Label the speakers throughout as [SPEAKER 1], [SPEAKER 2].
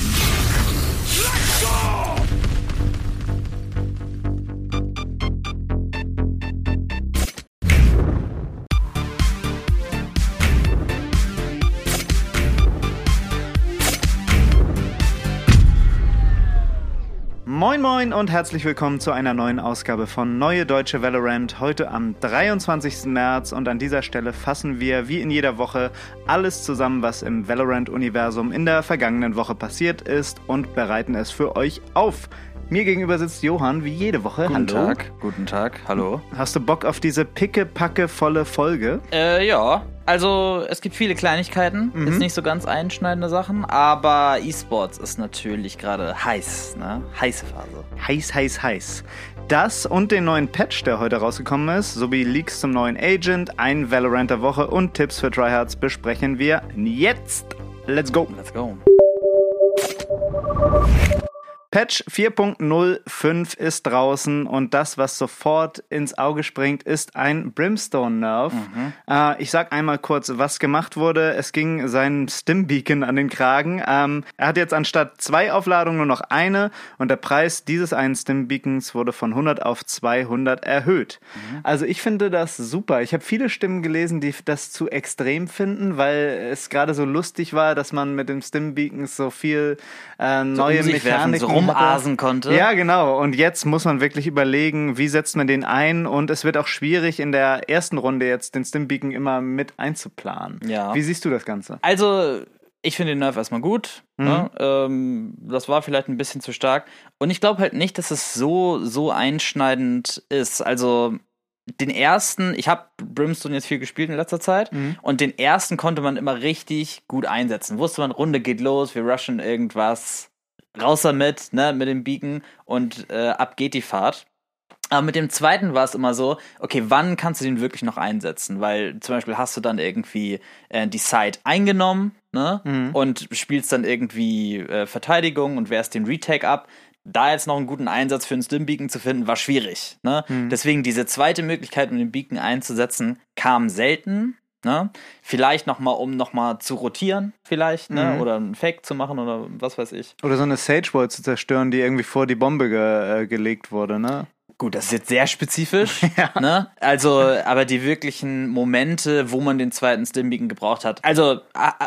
[SPEAKER 1] Moin Moin und herzlich willkommen zu einer neuen Ausgabe von Neue Deutsche Valorant. Heute am 23. März und an dieser Stelle fassen wir wie in jeder Woche alles zusammen, was im Valorant-Universum in der vergangenen Woche passiert ist und bereiten es für euch auf. Mir gegenüber sitzt Johann wie jede Woche.
[SPEAKER 2] Guten
[SPEAKER 1] Hallo.
[SPEAKER 2] Tag, guten Tag, hallo.
[SPEAKER 1] Hast du Bock auf diese picke-packe volle Folge?
[SPEAKER 2] Äh, ja. Also, es gibt viele Kleinigkeiten,
[SPEAKER 1] Mhm.
[SPEAKER 2] ist nicht so ganz einschneidende Sachen, aber E-Sports ist natürlich gerade heiß, ne? Heiße Phase.
[SPEAKER 1] Heiß, heiß, heiß. Das und den neuen Patch, der heute rausgekommen ist, sowie Leaks zum neuen Agent, ein Valorant der Woche und Tipps für Tryhards besprechen wir jetzt. Let's go!
[SPEAKER 2] Let's go.
[SPEAKER 1] Patch 4.05 ist draußen und das, was sofort ins Auge springt, ist ein Brimstone-Nerf. Äh, ich sag einmal kurz, was gemacht wurde. Es ging seinem Stim-Beacon an den Kragen. Ähm, er hat jetzt anstatt zwei Aufladungen nur noch eine und der Preis dieses einen Stim-Beacons wurde von 100 auf 200 erhöht. Also ich finde das super. Ich habe viele Stimmen gelesen, die das zu extrem finden, weil es gerade so lustig war, dass man mit dem Stim-Beacons so viel äh, neue
[SPEAKER 2] werfen,
[SPEAKER 1] Mechaniken
[SPEAKER 2] so rumasen konnte.
[SPEAKER 1] Ja, genau. Und jetzt muss man wirklich überlegen, wie setzt man den ein. Und es wird auch schwierig, in der ersten Runde jetzt den Stimbeacon immer mit einzuplanen.
[SPEAKER 2] Ja.
[SPEAKER 1] Wie siehst du das Ganze?
[SPEAKER 2] Also, ich finde den Nerf erstmal gut. Ne? Ähm, das war vielleicht ein bisschen zu stark. Und ich glaube halt nicht, dass es so, so einschneidend ist. Also, den ersten, ich habe Brimstone jetzt viel gespielt in letzter Zeit und den ersten konnte man immer richtig gut einsetzen. Wusste man, Runde geht los, wir rushen irgendwas, raus damit, ne, mit dem Beacon und äh, ab geht die Fahrt. Aber mit dem zweiten war es immer so, okay, wann kannst du den wirklich noch einsetzen? Weil zum Beispiel hast du dann irgendwie äh, die Side eingenommen, ne? Und spielst dann irgendwie äh, Verteidigung und wehrst den Retake ab. Da jetzt noch einen guten Einsatz für einen Stim-Beacon zu finden, war schwierig. Ne? Deswegen diese zweite Möglichkeit, um den Beacon einzusetzen, kam selten. Ne? Vielleicht nochmal, um nochmal zu rotieren, vielleicht, ne? Oder einen Fake zu machen oder was weiß ich.
[SPEAKER 1] Oder so eine Sage Wall zu zerstören, die irgendwie vor die Bombe ge äh, gelegt wurde, ne?
[SPEAKER 2] Gut, das ist jetzt sehr spezifisch, ne? Also, aber die wirklichen Momente, wo man den zweiten Stimbeacon gebraucht hat, also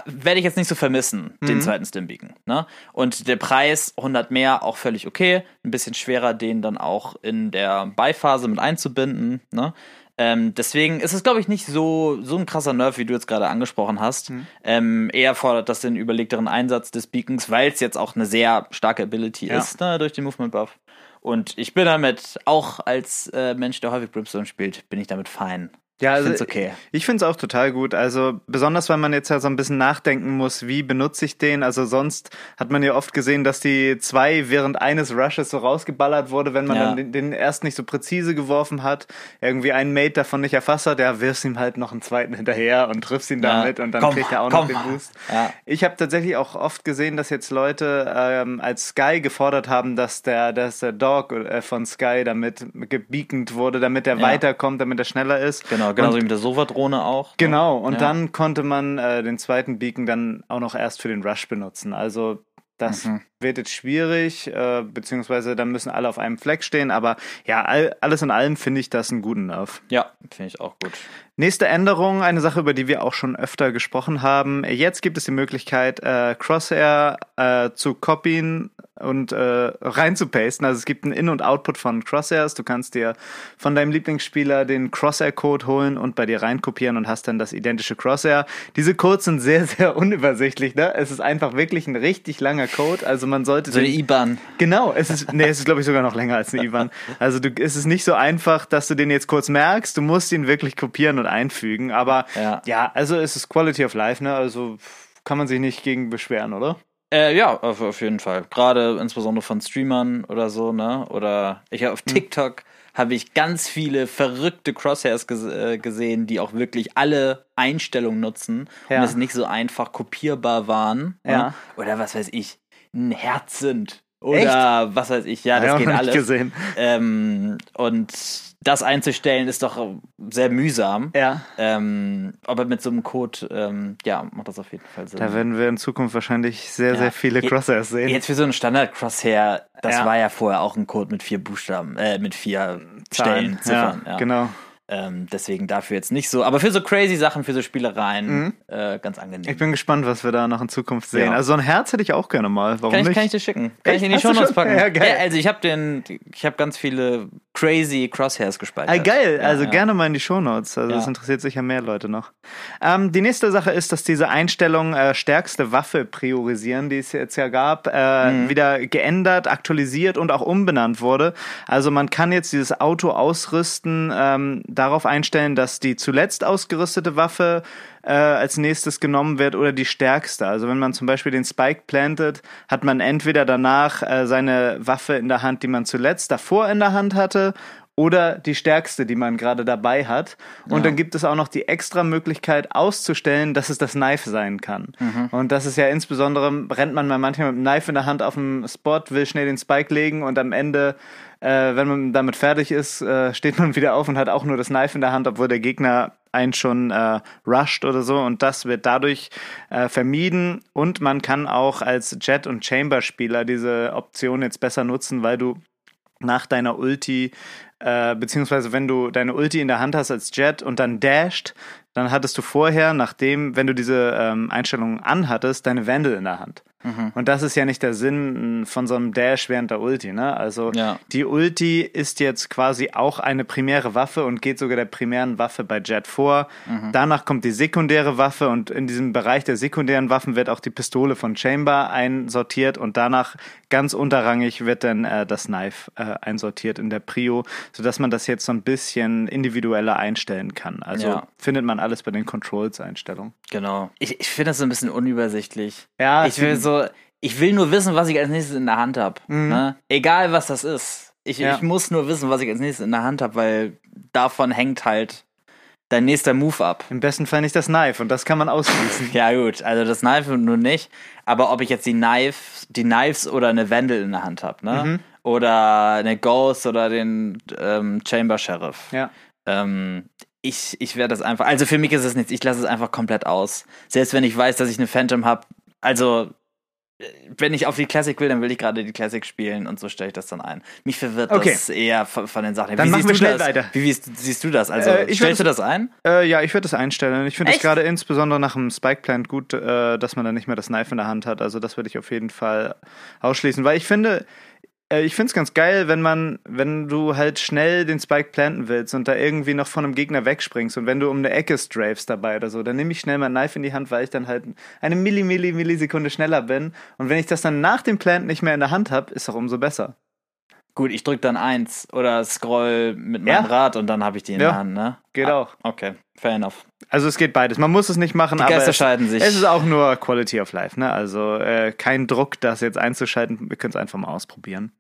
[SPEAKER 2] werde ich jetzt nicht so vermissen, den zweiten Stimbeacon, ne? Und der Preis 100 mehr auch völlig okay, ein bisschen schwerer, den dann auch in der Beiphase mit einzubinden, ne? Ähm, deswegen ist es, glaube ich, nicht so, so ein krasser Nerf, wie du jetzt gerade angesprochen hast. Ähm, eher fordert das den überlegteren Einsatz des Beacons, weil es jetzt auch eine sehr starke Ability
[SPEAKER 1] Ja.
[SPEAKER 2] ist, ne, durch den Movement Buff. Und ich bin damit, auch als äh, Mensch, der häufig Brimstone spielt, bin ich damit fein.
[SPEAKER 1] Ja,
[SPEAKER 2] ich
[SPEAKER 1] also
[SPEAKER 2] find's okay.
[SPEAKER 1] Ich finde es auch total gut. Also besonders, weil man jetzt ja so ein bisschen nachdenken muss, wie benutze ich den. Also sonst hat man ja oft gesehen, dass die zwei während eines Rushes so rausgeballert wurde, wenn man
[SPEAKER 2] Ja.
[SPEAKER 1] dann den, den erst nicht so präzise geworfen hat, irgendwie einen Mate davon nicht erfasst hat, ja, wirfst ihm halt noch einen zweiten hinterher und triffst ihn
[SPEAKER 2] Ja.
[SPEAKER 1] damit und dann
[SPEAKER 2] Komm,
[SPEAKER 1] kriegt er auch
[SPEAKER 2] komm.
[SPEAKER 1] noch den Boost.
[SPEAKER 2] Ja.
[SPEAKER 1] Ich habe tatsächlich auch oft gesehen, dass jetzt Leute ähm, als Sky gefordert haben, dass der, dass der Dog äh, von Sky damit gebeacont wurde, damit er weiterkommt, damit er schneller ist.
[SPEAKER 2] Genau, genauso
[SPEAKER 1] Und-
[SPEAKER 2] wie mit der Sova-Drohne auch.
[SPEAKER 1] Genau, und
[SPEAKER 2] Ja.
[SPEAKER 1] dann konnte man äh, den zweiten Beacon dann auch noch erst für den Rush benutzen. Also das
[SPEAKER 2] Mhm.
[SPEAKER 1] Wird jetzt schwierig, äh, beziehungsweise dann müssen alle auf einem Fleck stehen. Aber ja, all, alles in allem finde ich das einen guten Nerv.
[SPEAKER 2] Ja, finde ich auch gut.
[SPEAKER 1] Nächste Änderung, eine Sache, über die wir auch schon öfter gesprochen haben. Jetzt gibt es die Möglichkeit, äh, Crosshair äh, zu copyen und äh, reinzupasten. Also es gibt einen In- und Output von Crosshairs. Du kannst dir von deinem Lieblingsspieler den Crosshair-Code holen und bei dir reinkopieren und hast dann das identische Crosshair. Diese Codes sind sehr, sehr unübersichtlich. Ne? Es ist einfach wirklich ein richtig langer Code. Also man sollte
[SPEAKER 2] So eine IBAN.
[SPEAKER 1] Genau, es ist, nee, es ist, glaube ich, sogar noch länger als eine IBAN. Also du, es ist nicht so einfach, dass du den jetzt kurz merkst, du musst ihn wirklich kopieren und einfügen. Aber ja,
[SPEAKER 2] Ja.
[SPEAKER 1] also es ist Quality of Life, ne? Also kann man sich nicht gegen beschweren, oder?
[SPEAKER 2] Äh, ja, auf, auf jeden Fall. Gerade insbesondere von Streamern oder so, ne? Oder ich auf TikTok habe ich ganz viele verrückte Crosshairs äh, gesehen, die auch wirklich alle Einstellungen nutzen
[SPEAKER 1] Ja.
[SPEAKER 2] und es nicht so einfach kopierbar waren.
[SPEAKER 1] Ja.
[SPEAKER 2] Ne? Oder was weiß ich, ein Herz sind. Oder Echt? was weiß ich, ja, das
[SPEAKER 1] ja,
[SPEAKER 2] geht alles.
[SPEAKER 1] Gesehen.
[SPEAKER 2] Ähm, und das einzustellen ist doch sehr mühsam.
[SPEAKER 1] Ja.
[SPEAKER 2] Ähm, aber mit so einem Code, ähm, ja, macht das auf jeden Fall Sinn.
[SPEAKER 1] Da werden wir in Zukunft wahrscheinlich sehr, ja. sehr viele Crosshairs sehen.
[SPEAKER 2] Jetzt für so einen Standard-Crosshair, das ja. war ja vorher auch ein Code mit vier Buchstaben, äh, mit vier Zahlen, Stellen, Ziffern.
[SPEAKER 1] Ja, genau.
[SPEAKER 2] Ähm, deswegen dafür jetzt nicht so. Aber für so crazy Sachen, für so Spielereien, mhm. äh, ganz angenehm.
[SPEAKER 1] Ich bin gespannt, was wir da noch in Zukunft sehen. Ja. Also so ein Herz hätte ich auch gerne mal. Warum
[SPEAKER 2] kann ich,
[SPEAKER 1] nicht?
[SPEAKER 2] Kann ich dir schicken? Kann Echt? ich in die Show Notes packen? Ja, geil. Ja, also ich habe den, ich habe ganz viele crazy Crosshairs gespeichert.
[SPEAKER 1] Ah, geil. Ja, also gerne mal in die Show Notes. Also das interessiert sicher mehr Leute noch. Ähm, die nächste Sache ist, dass diese Einstellung äh, stärkste Waffe priorisieren, die es jetzt ja gab, äh, mhm. wieder geändert, aktualisiert und auch umbenannt wurde. Also man kann jetzt dieses Auto ausrüsten, ähm, darauf einstellen, dass die zuletzt ausgerüstete Waffe äh, als nächstes genommen wird oder die stärkste. Also wenn man zum Beispiel den Spike plantet, hat man entweder danach äh, seine Waffe in der Hand, die man zuletzt davor in der Hand hatte, oder die stärkste, die man gerade dabei hat. Und ja. dann gibt es auch noch die extra Möglichkeit auszustellen, dass es das Knife sein kann. Mhm. Und das ist ja insbesondere, rennt man mal manchmal mit einem Knife in der Hand auf dem Spot, will schnell den Spike legen und am Ende äh, wenn man damit fertig ist, äh, steht man wieder auf und hat auch nur das Knife in der Hand, obwohl der Gegner einen schon äh, rusht oder so und das wird dadurch äh, vermieden und man kann auch als Jet- und Chamber-Spieler diese Option jetzt besser nutzen, weil du nach deiner Ulti, äh, beziehungsweise wenn du deine Ulti in der Hand hast als Jet und dann dasht, dann hattest du vorher, nachdem, wenn du diese ähm, Einstellungen anhattest, deine Vandal in der Hand. Mhm. Und das ist ja nicht der Sinn von so einem Dash während der Ulti, ne? Also ja. die Ulti ist jetzt quasi auch eine primäre Waffe und geht sogar der primären Waffe bei Jet vor. Mhm. Danach kommt die sekundäre Waffe und in diesem Bereich der sekundären Waffen wird auch die Pistole von Chamber einsortiert und danach ganz unterrangig wird dann äh, das Knife äh, einsortiert in der Prio, sodass man das jetzt so ein bisschen individueller einstellen kann. Also ja. findet man alles bei den Controls-Einstellungen.
[SPEAKER 2] Genau. Ich, ich finde das so ein bisschen unübersichtlich.
[SPEAKER 1] Ja,
[SPEAKER 2] ich will so ich will nur wissen, was ich als nächstes in der Hand habe. Mhm. Ne? Egal, was das ist. Ich, ja. ich muss nur wissen, was ich als nächstes in der Hand habe, weil davon hängt halt dein nächster Move ab.
[SPEAKER 1] Im besten Fall nicht das Knife und das kann man ausschließen.
[SPEAKER 2] ja gut, also das Knife nur nicht, aber ob ich jetzt die Knife, die Knives oder eine Vandal in der Hand habe, ne? Mhm. Oder eine Ghost oder den ähm, Chamber Sheriff.
[SPEAKER 1] Ja.
[SPEAKER 2] Ähm, ich, ich werde das einfach, also für mich ist es nichts, ich lasse es einfach komplett aus. Selbst wenn ich weiß, dass ich eine Phantom habe, also wenn ich auf die Classic will, dann will ich gerade die Classic spielen und so stelle ich das dann ein. Mich verwirrt okay. das eher von, den Sachen.
[SPEAKER 1] Dann wie machen wir schnell das? weiter.
[SPEAKER 2] Wie, wie, siehst du das? Also äh, stellst du das ein?
[SPEAKER 1] Äh, ja, ich würde das einstellen. Ich finde es gerade insbesondere nach dem Spike Plant gut, äh, dass man dann nicht mehr das Knife in der Hand hat. Also das würde ich auf jeden Fall ausschließen, weil ich finde, äh, ich finde es ganz geil, wenn man, wenn du halt schnell den Spike planten willst und da irgendwie noch von einem Gegner wegspringst und wenn du um eine Ecke strafest dabei oder so, dann nehme ich schnell mein Knife in die Hand, weil ich dann halt eine Milli, Milli, Millisekunde schneller bin. Und wenn ich das dann nach dem Plant nicht mehr in der Hand habe, ist auch umso besser.
[SPEAKER 2] Gut, ich drücke dann eins oder scroll mit meinem ja. Rad und dann habe ich die in ja. der Hand, ne?
[SPEAKER 1] Geht ah, auch.
[SPEAKER 2] Okay, fair enough.
[SPEAKER 1] Also es geht beides. Man muss es nicht machen,
[SPEAKER 2] die
[SPEAKER 1] aber
[SPEAKER 2] es, sich.
[SPEAKER 1] es ist auch nur Quality of Life. Ne? Also äh, kein Druck, das jetzt einzuschalten. Wir können es einfach mal ausprobieren.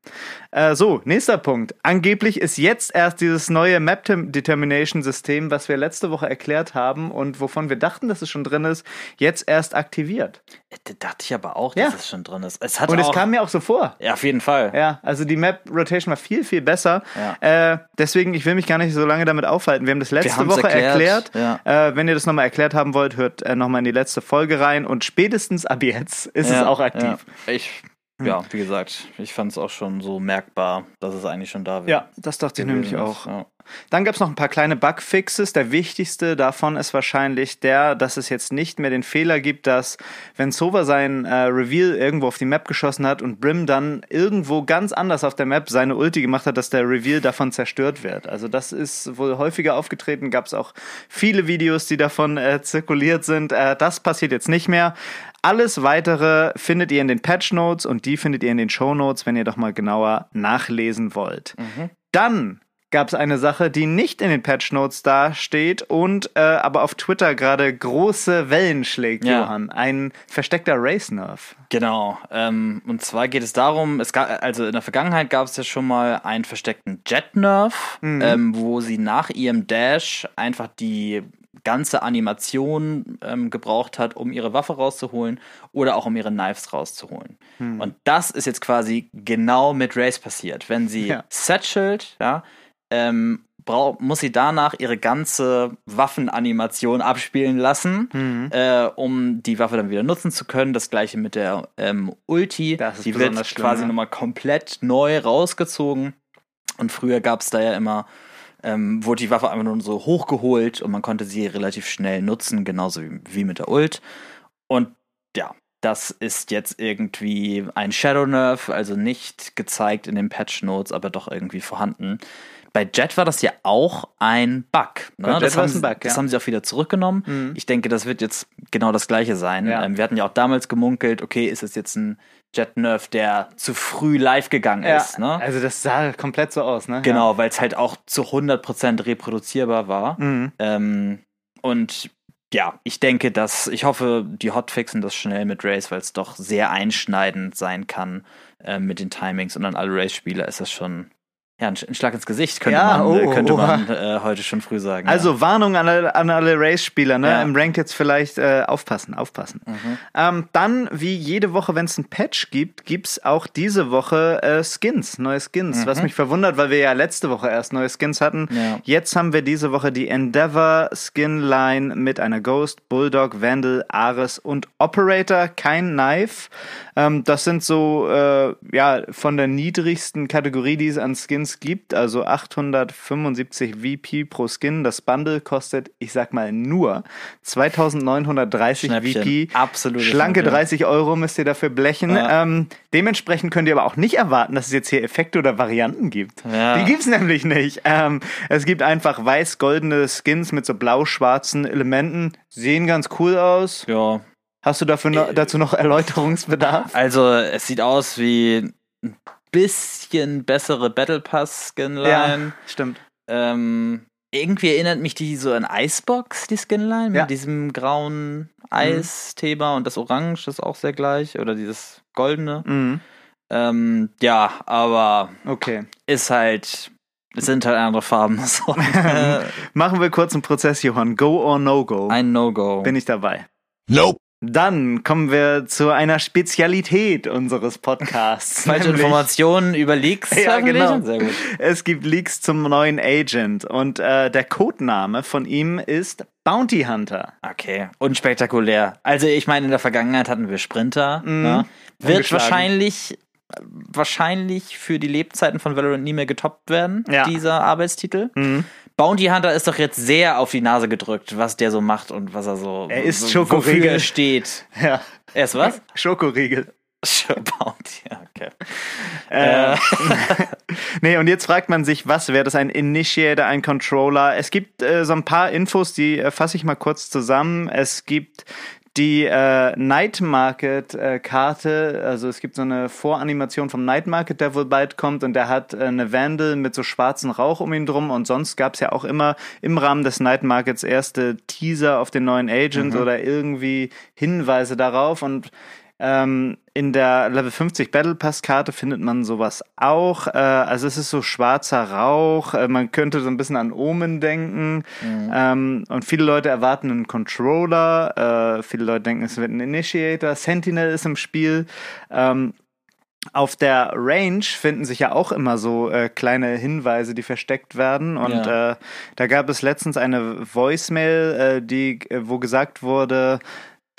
[SPEAKER 1] Äh, so, nächster Punkt. Angeblich ist jetzt erst dieses neue Map Determination System, was wir letzte Woche erklärt haben und wovon wir dachten, dass es schon drin ist, jetzt erst aktiviert.
[SPEAKER 2] Äh, da dachte ich aber auch,
[SPEAKER 1] dass
[SPEAKER 2] ja. es schon drin ist. Es hat
[SPEAKER 1] und
[SPEAKER 2] es
[SPEAKER 1] kam mir auch so vor.
[SPEAKER 2] Ja, auf jeden Fall.
[SPEAKER 1] Ja, also die Map Rotation war viel, viel besser. Ja. Äh, deswegen, ich will mich gar nicht so lange damit aufhalten. Wir haben das letzte Woche erklärt. erklärt. Ja. Äh, wenn ihr das nochmal erklärt haben wollt, hört äh, nochmal in die letzte Folge rein und spätestens ab jetzt ist ja, es auch aktiv.
[SPEAKER 2] Ja. Ich, ja, wie gesagt, ich fand es auch schon so merkbar, dass es eigentlich schon da
[SPEAKER 1] wäre. Ja, das dachte ich nämlich auch. Dann gab es noch ein paar kleine Bugfixes. Der wichtigste davon ist wahrscheinlich der, dass es jetzt nicht mehr den Fehler gibt, dass wenn Sova sein äh, Reveal irgendwo auf die Map geschossen hat und Brim dann irgendwo ganz anders auf der Map seine Ulti gemacht hat, dass der Reveal davon zerstört wird. Also das ist wohl häufiger aufgetreten. Gab es auch viele Videos, die davon äh, zirkuliert sind. Äh, das passiert jetzt nicht mehr. Alles weitere findet ihr in den Patch Notes und die findet ihr in den Show Notes, wenn ihr doch mal genauer nachlesen wollt. Mhm. Dann gab es eine Sache, die nicht in den Patch Notes dasteht und äh, aber auf Twitter gerade große Wellen schlägt, ja. Johann. Ein versteckter Race Nerf.
[SPEAKER 2] Genau. Ähm, und zwar geht es darum, es gab, also in der Vergangenheit gab es ja schon mal einen versteckten Jet Nerf, mhm. ähm, wo sie nach ihrem Dash einfach die ganze Animation ähm, gebraucht hat, um ihre Waffe rauszuholen oder auch um ihre Knives rauszuholen. Hm. Und das ist jetzt quasi genau mit Race passiert. Wenn sie ja. Satchelt, ja, ähm, muss sie danach ihre ganze Waffenanimation abspielen lassen, mhm. äh, um die Waffe dann wieder nutzen zu können. Das gleiche mit der ähm, Ulti. die wird schlimm, quasi ja. nochmal komplett neu rausgezogen. Und früher gab es da ja immer, ähm, wurde die Waffe einfach nur so hochgeholt und man konnte sie relativ schnell nutzen, genauso wie, wie mit der Ult. Und ja, das ist jetzt irgendwie ein Shadow Nerf, also nicht gezeigt in den Patch Notes, aber doch irgendwie vorhanden bei Jet war das ja auch ein Bug. Ne? Das, haben, ein Bug, ja. das haben sie auch wieder zurückgenommen. Mhm. Ich denke, das wird jetzt genau das gleiche sein. Ja. Ähm, wir hatten ja auch damals gemunkelt, okay, ist es jetzt ein Jet Nerf, der zu früh live gegangen ja, ist. Ne?
[SPEAKER 1] Also das sah komplett so aus, ne?
[SPEAKER 2] Genau, weil es halt auch zu 100% reproduzierbar war. Mhm. Ähm, und ja, ich denke, dass ich hoffe, die Hotfixen das schnell mit Race, weil es doch sehr einschneidend sein kann äh, mit den Timings und an alle Race-Spieler ist das schon ja, ein Schlag ins Gesicht könnte ja, man, oh, könnte man äh, heute schon früh sagen.
[SPEAKER 1] Also ja. Warnung an alle, an alle Race-Spieler, ne? Ja. Im Rank jetzt vielleicht äh, aufpassen, aufpassen. Mhm. Ähm, dann, wie jede Woche, wenn es ein Patch gibt, gibt's auch diese Woche äh, Skins, neue Skins. Mhm. Was mich verwundert, weil wir ja letzte Woche erst neue Skins hatten. Jetzt haben wir diese Woche die Endeavor Skin Line mit einer Ghost, Bulldog, Vandal, Ares und Operator. Kein Knife. Ähm, das sind so, äh, ja, von der niedrigsten Kategorie, die es an Skins gibt, also 875 VP pro Skin. Das Bundle kostet, ich sag mal, nur 2930 Schnäppchen. VP.
[SPEAKER 2] Absolut.
[SPEAKER 1] Schlanke 30 Euro müsst ihr dafür blechen. Ja. Ähm, dementsprechend könnt ihr aber auch nicht erwarten, dass es jetzt hier Effekte oder Varianten gibt. Ja. Die gibt's nämlich nicht. Ähm, es gibt einfach weiß-goldene Skins mit so blau-schwarzen Elementen. Sehen ganz cool aus.
[SPEAKER 2] Ja.
[SPEAKER 1] Hast du dafür noch, dazu noch Erläuterungsbedarf?
[SPEAKER 2] Also, es sieht aus wie bisschen bessere Battle Pass Skinline. Ja,
[SPEAKER 1] stimmt.
[SPEAKER 2] Ähm, irgendwie erinnert mich die so an Icebox, die Skinline, ja. mit diesem grauen Eis-Thema mhm. und das Orange ist auch sehr gleich oder dieses goldene. Mhm. Ähm, ja, aber
[SPEAKER 1] okay.
[SPEAKER 2] ist halt, es sind halt andere Farben. So.
[SPEAKER 1] Machen wir kurz einen Prozess, Johann. Go or no go?
[SPEAKER 2] Ein No-Go.
[SPEAKER 1] Bin ich dabei.
[SPEAKER 2] Nope.
[SPEAKER 1] Dann kommen wir zu einer Spezialität unseres Podcasts.
[SPEAKER 2] Falsche Informationen über Leaks.
[SPEAKER 1] Ja, genau. Sehr gut. Es gibt Leaks zum neuen Agent und äh, der Codename von ihm ist Bounty Hunter.
[SPEAKER 2] Okay, unspektakulär. Also ich meine, in der Vergangenheit hatten wir Sprinter. Mhm. Ne? Wird wahrscheinlich wahrscheinlich für die Lebzeiten von Valorant nie mehr getoppt werden, ja. dieser Arbeitstitel. Mhm. Bounty Hunter ist doch jetzt sehr auf die Nase gedrückt, was der so macht und was er so.
[SPEAKER 1] Er ist so, Schokoriegel.
[SPEAKER 2] er steht.
[SPEAKER 1] Ja.
[SPEAKER 2] Er ist was?
[SPEAKER 1] Schokoriegel.
[SPEAKER 2] Bounty, okay.
[SPEAKER 1] Äh, nee, und jetzt fragt man sich, was wäre das? Ein Initiator, ein Controller? Es gibt äh, so ein paar Infos, die äh, fasse ich mal kurz zusammen. Es gibt die äh, Night Market äh, Karte, also es gibt so eine Voranimation vom Night Market, der wohl bald kommt. Und der hat äh, eine Vandal mit so schwarzem Rauch um ihn drum. Und sonst gab es ja auch immer im Rahmen des Night Markets erste Teaser auf den neuen Agent mhm. oder irgendwie Hinweise darauf. Und ähm, in der Level 50 Battle Pass Karte findet man sowas auch. Äh, also es ist so schwarzer Rauch. Äh, man könnte so ein bisschen an Omen denken. Mhm. Ähm, und viele Leute erwarten einen Controller. Äh, viele Leute denken, es wird ein Initiator. Sentinel ist im Spiel. Ähm, auf der Range finden sich ja auch immer so äh, kleine Hinweise, die versteckt werden. Und ja. äh, da gab es letztens eine Voicemail, äh, die, äh, wo gesagt wurde,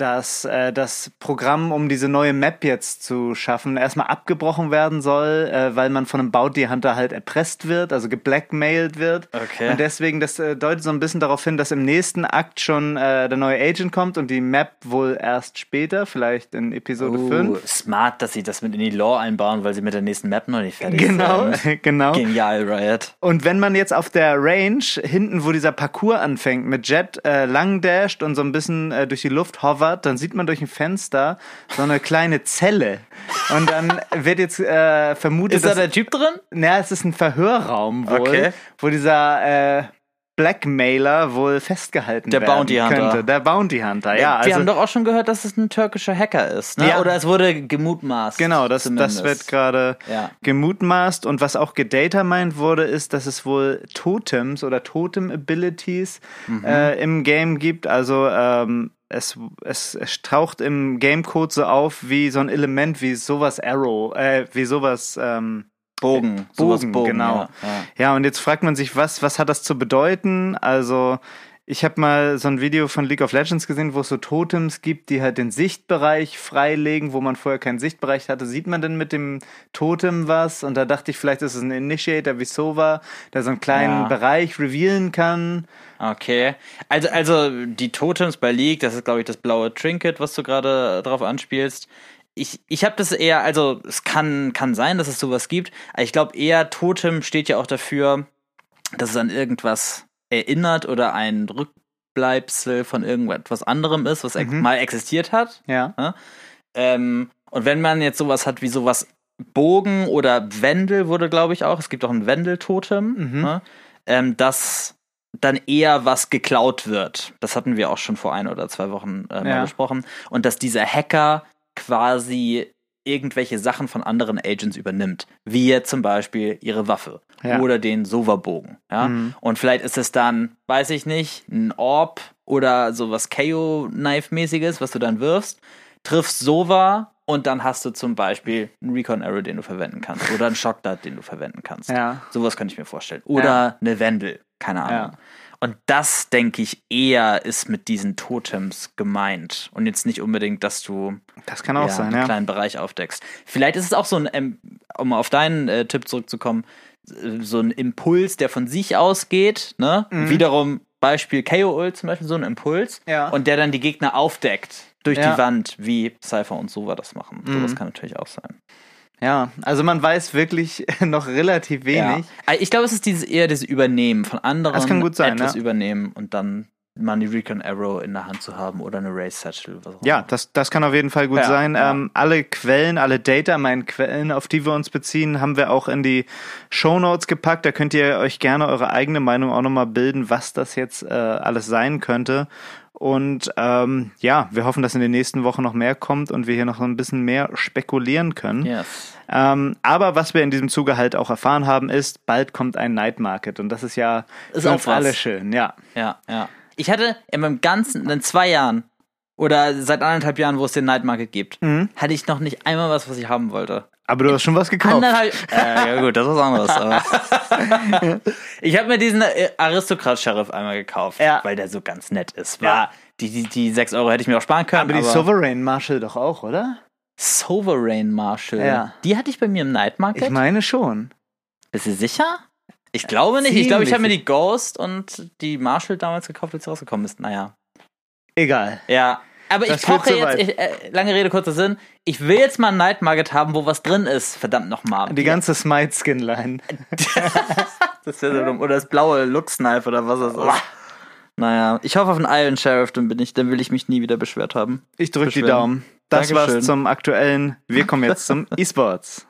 [SPEAKER 1] dass äh, das Programm, um diese neue Map jetzt zu schaffen, erstmal abgebrochen werden soll, äh, weil man von einem Bounty Hunter halt erpresst wird, also geblackmailed wird.
[SPEAKER 2] Okay.
[SPEAKER 1] Und deswegen, das äh, deutet so ein bisschen darauf hin, dass im nächsten Akt schon äh, der neue Agent kommt und die Map wohl erst später, vielleicht in Episode uh, 5.
[SPEAKER 2] Smart, dass sie das mit in die Lore einbauen, weil sie mit der nächsten Map noch nicht fertig
[SPEAKER 1] genau,
[SPEAKER 2] sind.
[SPEAKER 1] Genau, genau.
[SPEAKER 2] Genial, Riot.
[SPEAKER 1] Und wenn man jetzt auf der Range, hinten, wo dieser Parcours anfängt, mit Jet äh, lang dasht und so ein bisschen äh, durch die Luft hovert, hovert, dann sieht man durch ein Fenster so eine kleine Zelle. Und dann wird jetzt äh, vermutet.
[SPEAKER 2] Ist da der Typ drin?
[SPEAKER 1] Naja, es ist ein Verhörraum wohl, okay. wo dieser äh, Blackmailer wohl festgehalten
[SPEAKER 2] Der
[SPEAKER 1] werden
[SPEAKER 2] Bounty Hunter.
[SPEAKER 1] könnte. Der Bounty Hunter, ja.
[SPEAKER 2] Wir
[SPEAKER 1] also,
[SPEAKER 2] haben doch auch schon gehört, dass es ein türkischer Hacker ist, ne?
[SPEAKER 1] Ja.
[SPEAKER 2] Oder es wurde gemutmaßt.
[SPEAKER 1] Genau, das, das wird gerade
[SPEAKER 2] Ja.
[SPEAKER 1] gemutmaßt. Und was auch gedatamined wurde, ist, dass es wohl Totems oder Totem-Abilities
[SPEAKER 2] Mhm.
[SPEAKER 1] äh, im Game gibt. Also ähm, es, es, es taucht im Gamecode so auf wie so ein Element wie sowas Arrow, äh, wie sowas ähm,
[SPEAKER 2] Bogen.
[SPEAKER 1] Bogen,
[SPEAKER 2] sowas Bogen
[SPEAKER 1] genau.
[SPEAKER 2] Ja, ja.
[SPEAKER 1] Ja, und jetzt fragt man sich, was, was hat das zu bedeuten? Also, ich habe mal so ein Video von League of Legends gesehen, wo es so Totems gibt, die halt den Sichtbereich freilegen, wo man vorher keinen Sichtbereich hatte. Sieht man denn mit dem Totem was? Und da dachte ich, vielleicht ist es ein Initiator wie Sova, der so einen kleinen
[SPEAKER 2] Ja.
[SPEAKER 1] Bereich revealen kann.
[SPEAKER 2] Okay. Also, also die Totems bei League, das ist, glaube ich, das blaue Trinket, was du gerade drauf anspielst. Ich, ich habe das eher, also es kann, kann sein, dass es sowas gibt, aber ich glaube eher, Totem steht ja auch dafür, dass es an irgendwas erinnert oder ein Rückbleibsel von irgendetwas anderem ist, was
[SPEAKER 1] Mhm.
[SPEAKER 2] mal existiert hat.
[SPEAKER 1] Ja.
[SPEAKER 2] Ähm, und wenn man jetzt sowas hat wie sowas Bogen oder Wendel wurde, glaube ich, auch, es gibt auch ein Wendeltotem,
[SPEAKER 1] Mhm.
[SPEAKER 2] ne? ähm, dass dann eher was geklaut wird. Das hatten wir auch schon vor ein oder zwei Wochen äh, mal
[SPEAKER 1] Ja.
[SPEAKER 2] besprochen. Und dass dieser Hacker quasi irgendwelche Sachen von anderen Agents übernimmt, wie jetzt zum Beispiel ihre Waffe
[SPEAKER 1] Ja.
[SPEAKER 2] oder den Sova-Bogen. Ja?
[SPEAKER 1] Mhm.
[SPEAKER 2] Und vielleicht ist es dann, weiß ich nicht, ein Orb oder sowas KO-Knife-mäßiges, was du dann wirfst, triffst Sova und dann hast du zum Beispiel einen Recon Arrow, den du verwenden kannst oder einen Shock Dart, den du verwenden kannst.
[SPEAKER 1] Ja.
[SPEAKER 2] Sowas könnte ich mir vorstellen. Oder
[SPEAKER 1] Ja.
[SPEAKER 2] eine Wendel, keine Ahnung. Und das, denke ich, eher ist mit diesen Totems gemeint. Und jetzt nicht unbedingt, dass du
[SPEAKER 1] Das kann auch
[SPEAKER 2] ja,
[SPEAKER 1] sein,
[SPEAKER 2] einen
[SPEAKER 1] ja.
[SPEAKER 2] kleinen Bereich aufdeckst. Vielleicht ist es auch so ein, ähm, um auf deinen äh, Tipp zurückzukommen, äh, so ein Impuls, der von sich ausgeht. Ne?
[SPEAKER 1] Mhm.
[SPEAKER 2] Wiederum Beispiel KO-Ult zum Beispiel, so ein Impuls.
[SPEAKER 1] Ja.
[SPEAKER 2] Und der dann die Gegner aufdeckt durch die Wand, wie Cypher und Sova das machen.
[SPEAKER 1] Mhm.
[SPEAKER 2] Sowas kann natürlich auch sein.
[SPEAKER 1] Ja, also man weiß wirklich noch relativ wenig.
[SPEAKER 2] Ja. Ich glaube, es ist dieses eher das Übernehmen von anderen.
[SPEAKER 1] Das kann gut sein,
[SPEAKER 2] Etwas
[SPEAKER 1] ja.
[SPEAKER 2] übernehmen und dann mal eine Recon Arrow in der Hand zu haben oder eine Race Satchel.
[SPEAKER 1] Ja, das, das kann auf jeden Fall gut
[SPEAKER 2] Ja,
[SPEAKER 1] sein.
[SPEAKER 2] ja.
[SPEAKER 1] Ähm, alle Quellen, alle Data, meine Quellen, auf die wir uns beziehen, haben wir auch in die Show Notes gepackt. Da könnt ihr euch gerne eure eigene Meinung auch nochmal bilden, was das jetzt äh, alles sein könnte. Und ähm, ja, wir hoffen, dass in den nächsten Wochen noch mehr kommt und wir hier noch ein bisschen mehr spekulieren können.
[SPEAKER 2] Yes.
[SPEAKER 1] Ähm, aber was wir in diesem Zuge halt auch erfahren haben, ist, bald kommt ein Night Market und das ist ja
[SPEAKER 2] Ist
[SPEAKER 1] für uns alle schön, ja.
[SPEAKER 2] Ja, ja. Ich hatte in meinem ganzen, in zwei Jahren oder seit anderthalb Jahren, wo es den Night Market gibt,
[SPEAKER 1] Mhm.
[SPEAKER 2] hatte ich noch nicht einmal was, was ich haben wollte.
[SPEAKER 1] Aber du hast schon was gekauft.
[SPEAKER 2] Anderthalb. Äh, ja gut, das ist was anderes. Aber ich habe mir diesen äh, Aristokrat-Sheriff einmal gekauft,
[SPEAKER 1] Ja.
[SPEAKER 2] weil der so ganz nett ist.
[SPEAKER 1] Ja.
[SPEAKER 2] War, die, die, die 6 Euro hätte ich mir auch sparen können.
[SPEAKER 1] Aber die Sovereign Marshal doch auch, oder?
[SPEAKER 2] Sovereign Marshal.
[SPEAKER 1] Ja.
[SPEAKER 2] Die hatte ich bei mir im Night Market.
[SPEAKER 1] Ich meine schon.
[SPEAKER 2] Bist du sicher? Ich glaube nicht. Ich glaube, ich
[SPEAKER 1] ziemlich
[SPEAKER 2] habe mir die Ghost und die Marshall damals gekauft, als sie rausgekommen ist. Naja.
[SPEAKER 1] Egal.
[SPEAKER 2] Ja. Aber
[SPEAKER 1] Das
[SPEAKER 2] ich
[SPEAKER 1] zu
[SPEAKER 2] jetzt, ich, äh, lange Rede, kurzer Sinn, ich will jetzt mal ein Night Market haben, wo was drin ist. Verdammt nochmal.
[SPEAKER 1] Die ganze Smite-Skin-Line.
[SPEAKER 2] Das wäre so dumm. Oder das blaue Lux-Knife oder was das ist. Naja, ich hoffe auf einen Iron Sheriff, dann bin ich, dann will ich mich nie wieder beschwert haben.
[SPEAKER 1] Ich drücke die. Daumen. Das
[SPEAKER 2] Dankeschön.
[SPEAKER 1] war's zum aktuellen. Wir kommen jetzt zum E-Sports.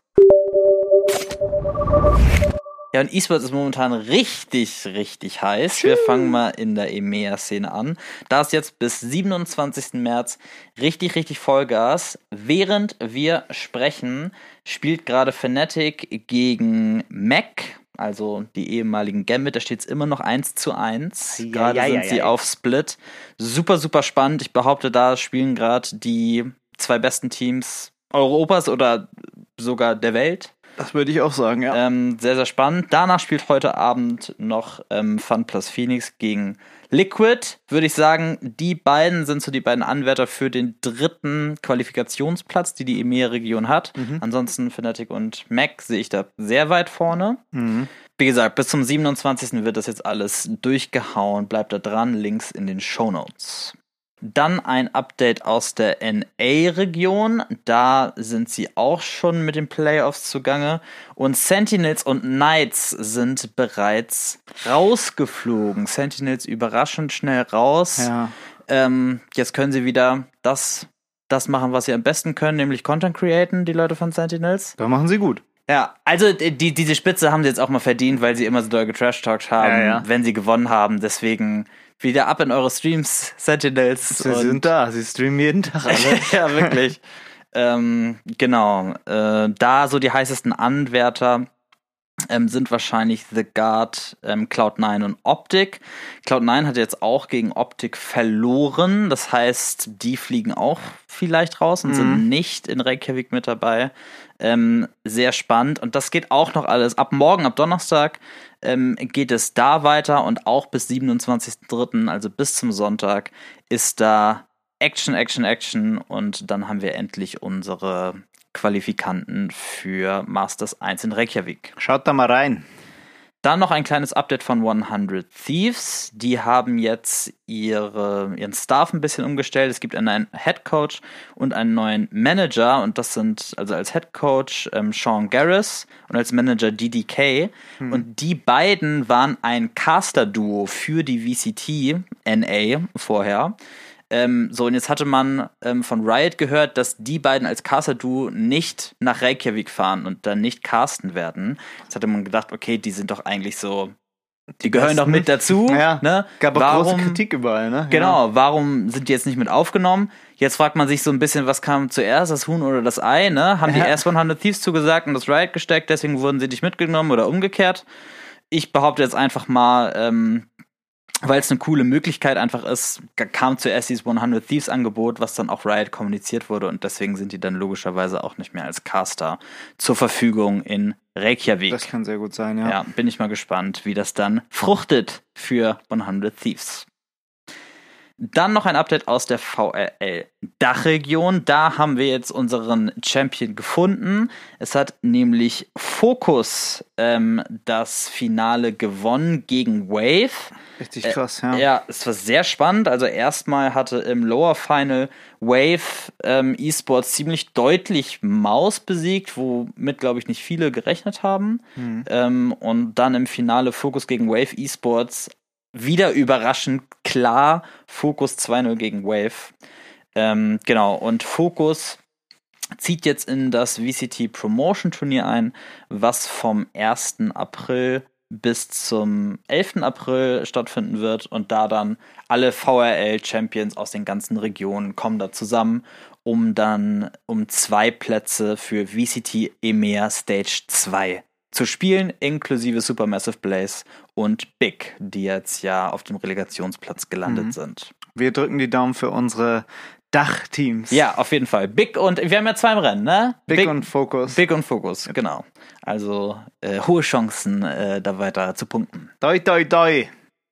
[SPEAKER 2] Ja, und E-Sports ist momentan richtig, richtig heiß. Wir fangen mal in der EMEA-Szene an. Da ist jetzt bis 27. März richtig, richtig Vollgas. Während wir sprechen, spielt gerade Fnatic gegen Mac, also die ehemaligen Gambit. Da steht es immer noch 1 zu 1.
[SPEAKER 1] Ja,
[SPEAKER 2] Gerade
[SPEAKER 1] ja,
[SPEAKER 2] sind
[SPEAKER 1] ja,
[SPEAKER 2] sie auf Split. Super, super spannend. Ich behaupte, da spielen gerade die zwei besten Teams Europas oder sogar der Welt.
[SPEAKER 1] Das würde ich auch sagen, ja.
[SPEAKER 2] Ähm, sehr, sehr spannend. Danach spielt heute Abend noch ähm, Fun Plus Phoenix gegen Liquid. Würde ich sagen, die beiden sind so die beiden Anwärter für den dritten Qualifikationsplatz, die die EMEA-Region hat. Ansonsten Fnatic und Mac sehe ich da sehr weit vorne.
[SPEAKER 1] Mhm.
[SPEAKER 2] Wie gesagt, bis zum 27. wird das jetzt alles durchgehauen. Bleibt da dran, Links in den Show Notes. Dann ein Update aus der NA-Region. Da sind sie auch schon mit den Playoffs zugange. Und Sentinels und Knights sind bereits rausgeflogen. Sentinels überraschend schnell raus.
[SPEAKER 1] Ja.
[SPEAKER 2] Ähm, jetzt können sie wieder das, das machen, was sie am besten können, nämlich Content createn, die Leute von Sentinels.
[SPEAKER 1] Da machen sie gut.
[SPEAKER 2] Ja, also die, diese Spitze haben sie jetzt auch mal verdient, weil sie immer so doll getrash-talkt haben,
[SPEAKER 1] Ja, ja.
[SPEAKER 2] wenn sie gewonnen haben. Deswegen wieder ab in eure Streams, Sentinels.
[SPEAKER 1] Sie sind da, sie streamen jeden Tag alle.
[SPEAKER 2] ja, wirklich. ähm, genau. Äh, da so die heißesten Anwärter ähm, sind wahrscheinlich The Guard, ähm, Cloud9 und Optic. Cloud9 hat jetzt auch gegen Optic verloren. Das heißt, die fliegen auch vielleicht raus und sind nicht in Reykjavik mit dabei. Ähm, sehr spannend. Und das geht auch noch alles. Ab morgen, ab Donnerstag, ähm, geht es da weiter und auch bis 27.03., also bis zum Sonntag, ist da Action, Action, Action und dann haben wir endlich unsere Qualifikanten für Masters 1 in Reykjavik.
[SPEAKER 1] Schaut da mal rein.
[SPEAKER 2] Dann noch ein kleines Update von 100 Thieves. Die haben jetzt ihre, ihren Staff ein bisschen umgestellt. Es gibt einen neuen Head Coach und einen neuen Manager. Und das sind also als Head Coach ähm, Sean Garris und als Manager DDK. Und die beiden waren ein Caster-Duo für die VCT NA vorher. Ähm, so, und jetzt hatte man ähm, von Riot gehört, dass die beiden als Caster-Duo nicht nach Reykjavik fahren und dann nicht casten werden. Jetzt hatte man gedacht, okay, die sind doch eigentlich so, die, gehören doch mit dazu.
[SPEAKER 1] Ja,
[SPEAKER 2] ne?
[SPEAKER 1] Gab auch
[SPEAKER 2] warum,
[SPEAKER 1] große Kritik überall, ne?
[SPEAKER 2] Genau, warum sind die jetzt nicht mit aufgenommen? Jetzt fragt man sich so ein bisschen, was kam zuerst, das Huhn oder das Ei, ne? Haben die
[SPEAKER 1] Ja.
[SPEAKER 2] erst 100 Thieves zugesagt und das Riot gesteckt, deswegen wurden sie nicht mitgenommen oder umgekehrt? Ich behaupte jetzt einfach mal, ähm, weil es eine coole Möglichkeit einfach ist, kam zuerst dieses 100 Thieves Angebot, was dann auch Riot kommuniziert wurde und deswegen sind die dann logischerweise auch nicht mehr als Caster zur Verfügung in Reykjavik.
[SPEAKER 1] Das kann sehr gut sein, ja.
[SPEAKER 2] Ja, bin ich mal gespannt, wie das dann fruchtet für 100 Thieves. Dann noch ein Update aus der VRL Dachregion. Da haben wir jetzt unseren Champion gefunden. Es hat nämlich Focus ähm, das Finale gewonnen gegen Wave.
[SPEAKER 1] Richtig krass, ja.
[SPEAKER 2] Ja, es war sehr spannend. Also erstmal hatte im Lower Final Wave ähm, Esports ziemlich deutlich Maus besiegt, womit, glaube ich, nicht viele gerechnet haben. Ähm, und dann im Finale Focus gegen Wave Esports wieder überraschend klar Focus 2-0 gegen Wave. Ähm, genau, und Focus zieht jetzt in das VCT Promotion Turnier ein, was vom 1. April bis zum 11. April stattfinden wird und da dann alle VRL Champions aus den ganzen Regionen kommen da zusammen, um dann um zwei Plätze für VCT EMEA Stage 2 zu spielen, inklusive Supermassive Blaze und Big, die jetzt ja auf dem Relegationsplatz gelandet sind.
[SPEAKER 1] Wir drücken die Daumen für unsere Dachteams.
[SPEAKER 2] Ja, auf jeden Fall. Big und wir haben ja zwei im Rennen, ne?
[SPEAKER 1] Big, und Focus.
[SPEAKER 2] Big und Fokus, genau. Also äh, hohe Chancen, äh, da weiter zu punkten.
[SPEAKER 1] Doi, doi, doi.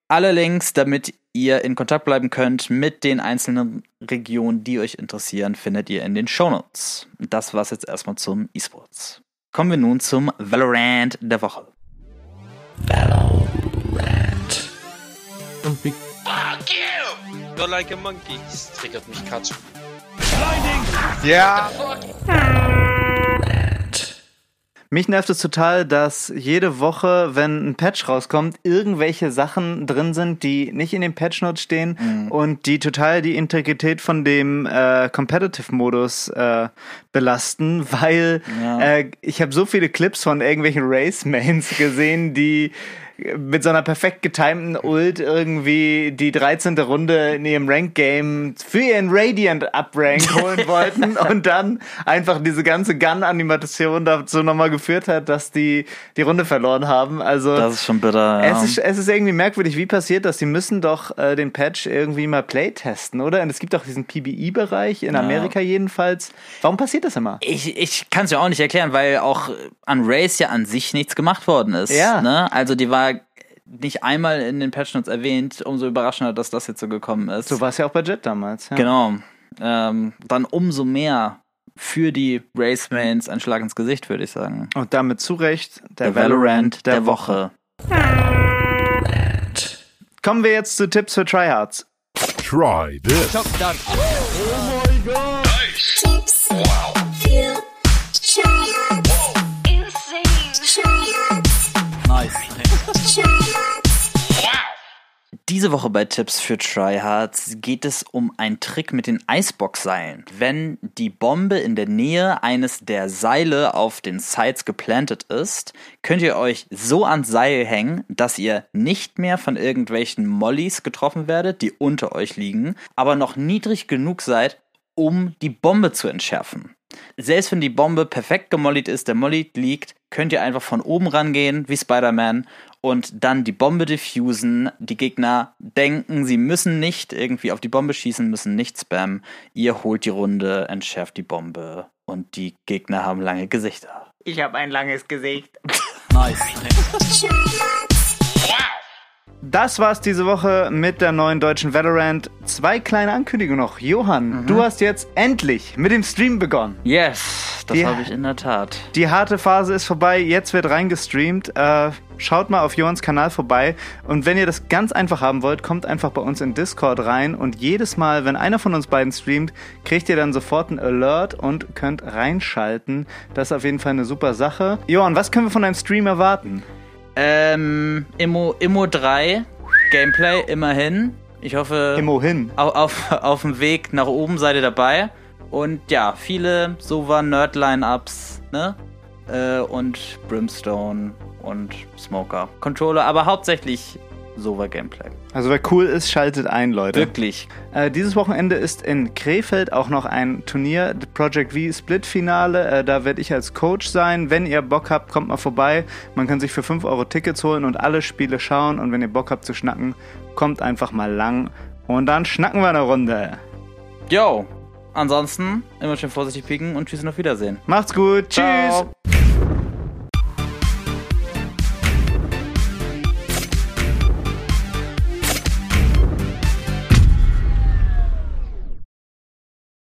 [SPEAKER 2] Alle Links, damit ihr in Kontakt bleiben könnt mit den einzelnen Regionen, die euch interessieren, findet ihr in den Shownotes. Das war's jetzt erstmal zum E-Sports. Kommen wir nun zum Valorant der Woche.
[SPEAKER 3] Und Big
[SPEAKER 4] Fuck you! You're like a monkey. Das triggert mich gerade schon.
[SPEAKER 1] Ja. Mich nervt es total, dass jede Woche, wenn ein Patch rauskommt, irgendwelche Sachen drin sind, die nicht in den Patch Notes stehen und die total die Integrität von dem äh, Competitive-Modus äh, belasten, weil
[SPEAKER 2] Ja.
[SPEAKER 1] äh, ich habe so viele Clips von irgendwelchen Race-Mains gesehen, die mit so einer perfekt getimten Ult irgendwie die 13. Runde in ihrem Rank-Game für ihren Radiant-Uprank holen wollten und dann einfach diese ganze Gun-Animation dazu nochmal geführt hat, dass die die Runde verloren haben. Also
[SPEAKER 2] Das ist schon bitter. Ja.
[SPEAKER 1] es, ist, es ist irgendwie merkwürdig, wie passiert das? Die müssen doch äh, den Patch irgendwie mal playtesten, oder? Und es gibt auch diesen PBE-Bereich, in Amerika jedenfalls. Warum passiert das immer?
[SPEAKER 2] Ich, ich kann es ja auch nicht erklären, weil auch an Race ja an sich nichts gemacht worden ist.
[SPEAKER 1] Ja.
[SPEAKER 2] Ne? Also die war nicht einmal in den Patch Notes erwähnt, umso überraschender, dass das jetzt so gekommen ist.
[SPEAKER 1] So war es ja auch bei Jet damals. Ja.
[SPEAKER 2] Genau. Ähm, dann umso mehr für die Race Mains ein Schlag ins Gesicht, würde ich sagen.
[SPEAKER 1] Und damit zu Recht der,
[SPEAKER 2] Der Valorant der Woche.
[SPEAKER 1] Kommen wir jetzt zu Tipps für Tryhards.
[SPEAKER 3] Try this.
[SPEAKER 5] Tips.
[SPEAKER 2] Diese Woche bei Tipps für Tryhards geht es um einen Trick mit den Icebox-Seilen. Wenn die Bombe in der Nähe eines der Seile auf den Sides geplantet ist, könnt ihr euch so ans Seil hängen, dass ihr nicht mehr von irgendwelchen Mollys getroffen werdet, die unter euch liegen, aber noch niedrig genug seid, um die Bombe zu entschärfen. Selbst wenn die Bombe perfekt gemollit ist, der Molly liegt, könnt ihr einfach von oben rangehen, wie Spider-Man, und dann die Bombe diffusen. Die Gegner denken, sie müssen nicht irgendwie auf die Bombe schießen, müssen nicht spammen. Ihr holt die Runde, entschärft die Bombe und die Gegner haben lange Gesichter.
[SPEAKER 1] Ich habe ein langes Gesicht.
[SPEAKER 2] Nice.
[SPEAKER 1] Das war's diese Woche mit der neuen deutschen Valorant. Zwei kleine Ankündigungen noch. Johann, du hast jetzt endlich mit dem Stream begonnen.
[SPEAKER 2] Yes, das habe ich in der Tat.
[SPEAKER 1] Die harte Phase ist vorbei, jetzt wird reingestreamt. Äh, schaut mal auf Johans Kanal vorbei. Und wenn ihr das ganz einfach haben wollt, kommt einfach bei uns in Discord rein. Und jedes Mal, wenn einer von uns beiden streamt, kriegt ihr dann sofort einen Alert und könnt reinschalten. Das ist auf jeden Fall eine super Sache. Johann, was können wir von deinem Stream erwarten?
[SPEAKER 2] Ähm, Immo, Immo 3, Gameplay immerhin. Ich hoffe,
[SPEAKER 1] Immo hin.
[SPEAKER 2] auf, auf, auf dem Weg nach oben seid ihr dabei. Und ja, viele Sova Nerd-Line-Ups, ne? Äh, und Brimstone und Smoker. Controller, aber hauptsächlich Sova Gameplay.
[SPEAKER 1] Also wer cool ist, schaltet ein, Leute.
[SPEAKER 2] Wirklich.
[SPEAKER 1] Äh, dieses Wochenende ist in Krefeld auch noch ein Turnier, Project V Split Finale. Äh, da werde ich als Coach sein. Wenn ihr Bock habt, kommt mal vorbei. Man kann sich für 5 Euro Tickets holen und alle Spiele schauen. Und wenn ihr Bock habt zu schnacken, kommt einfach mal lang. Und dann schnacken wir eine Runde.
[SPEAKER 2] Yo, ansonsten immer schön vorsichtig pieken und tschüss und auf Wiedersehen.
[SPEAKER 1] Macht's gut. Tschüss.
[SPEAKER 2] Ciao.